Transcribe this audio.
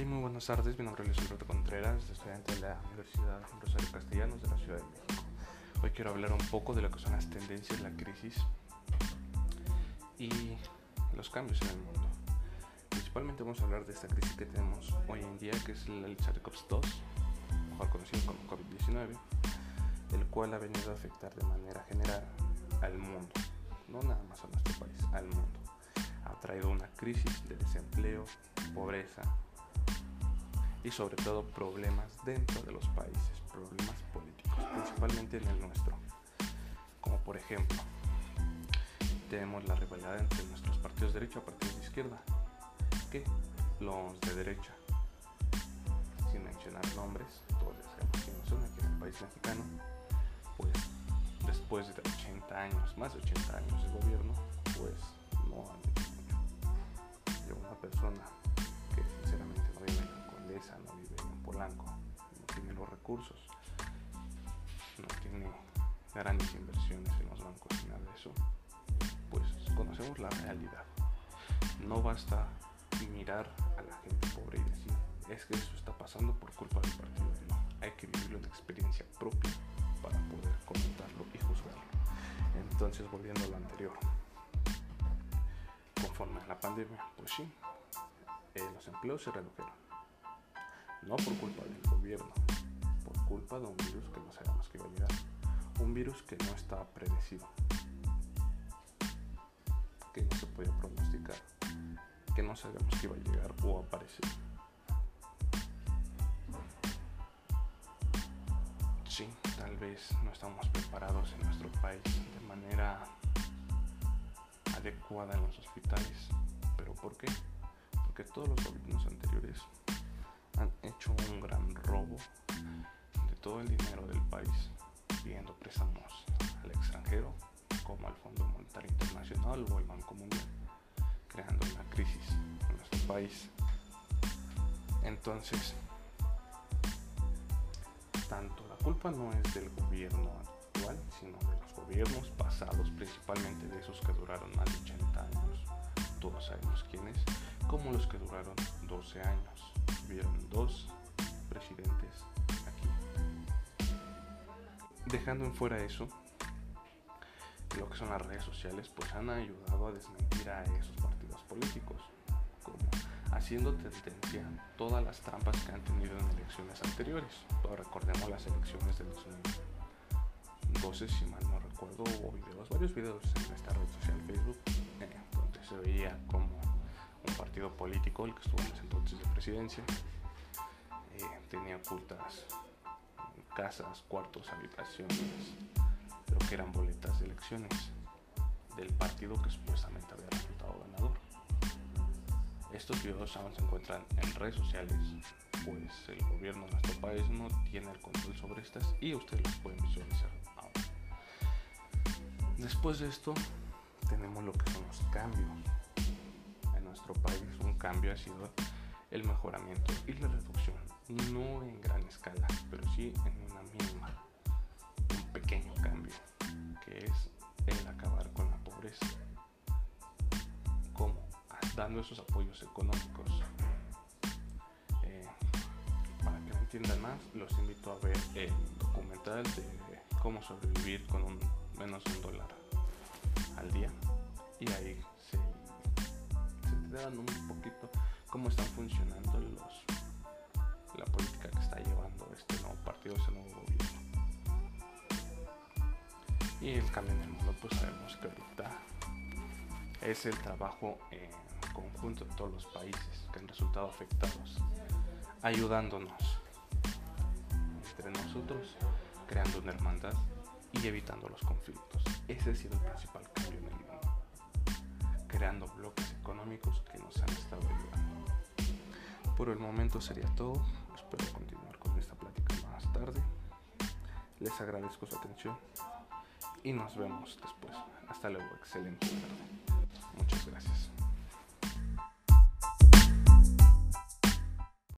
Sí, muy buenas tardes. Mi nombre es Luis Alberto Contreras, estudiante de la Universidad Rosario Castellanos de la Ciudad de México. Hoy quiero hablar un poco de lo que son las tendencias, la crisis y los cambios en el mundo. Principalmente vamos a hablar de esta crisis que tenemos hoy en día, que es el SARS-CoV-2, mejor conocido como COVID-19, el cual ha venido a afectar de manera general al mundo, no nada más a nuestro país, al mundo. Ha traído una crisis de desempleo, pobreza, y sobre todo problemas dentro de los países, problemas políticos, principalmente en el nuestro. Como por ejemplo, tenemos la rivalidad entre nuestros partidos de derecha y partidos de izquierda, que los de derecha, sin mencionar nombres, todos ya sabemos quiénes son aquí en el país mexicano, pues después de 80 años, más de 80 años de gobierno, pues no han no tiene grandes inversiones en los bancos ni nada de eso, pues conocemos la realidad. No basta mirar a la gente pobre y decir, es que eso está pasando por culpa del partido. No, hay que vivirlo en experiencia propia para poder comentarlo y juzgarlo. Entonces, volviendo a lo anterior, conforme a la pandemia, pues sí, eh, los empleos se redujeron no por culpa del gobierno, culpa de un virus que no sabíamos que iba a llegar. Un virus que no estaba predecido, que no se podía pronosticar, que no sabíamos que iba a llegar o aparecer. Sí, tal vez no estamos preparados en nuestro país de manera adecuada en los hospitales. ¿Pero por qué? Porque todos los gobiernos anteriores todo el dinero del país, pidiendo préstamos al extranjero, como al Fondo Monetario Internacional o el Banco Mundial, creando una crisis en nuestro país. Entonces, tanto la culpa no es del gobierno actual, sino de los gobiernos pasados, principalmente de esos que duraron más de 80 años, todos sabemos quiénes, como los que duraron 12 años hubieron dos presidentes. Dejando en fuera eso, lo que son las redes sociales, pues han ayudado a desmentir a esos partidos políticos, como haciendo tendencia todas las trampas que han tenido en elecciones anteriores. Pero recordemos las elecciones de 2012, si mal no recuerdo, hubo videos, varios videos en esta red social Facebook, eh, donde se veía como un partido político, el que estuvo en ese entonces de presidencia, eh, tenía ocultas casas, cuartos, habitaciones, lo que eran boletas de elecciones del partido que supuestamente había resultado ganador. Estos videos aún se encuentran en redes sociales, pues el gobierno de nuestro país no tiene el control sobre estas y ustedes las pueden visualizar ahora. Después de esto, tenemos lo que son los cambios nuestro país un cambio ha sido el mejoramiento y la reducción, no en gran escala, en una mínima, un pequeño cambio, que es el acabar con la pobreza. ¿Cómo? Dando esos apoyos económicos. Eh, para que me entiendan más, los invito a ver el documental de cómo sobrevivir con un, menos un dólar al día. Y ahí se dan un poquito cómo están funcionando los Y el cambio en el mundo, pues sabemos que ahorita es el trabajo en conjunto de todos los países que han resultado afectados, ayudándonos entre nosotros, creando una hermandad y evitando los conflictos. Ese ha sido el principal cambio en el mundo creando bloques económicos que nos han estado ayudando. Por el momento sería todo, espero continuar con esta plática más tarde. Les agradezco su atención y nos vemos después. Hasta luego, excelente tarde. Muchas gracias.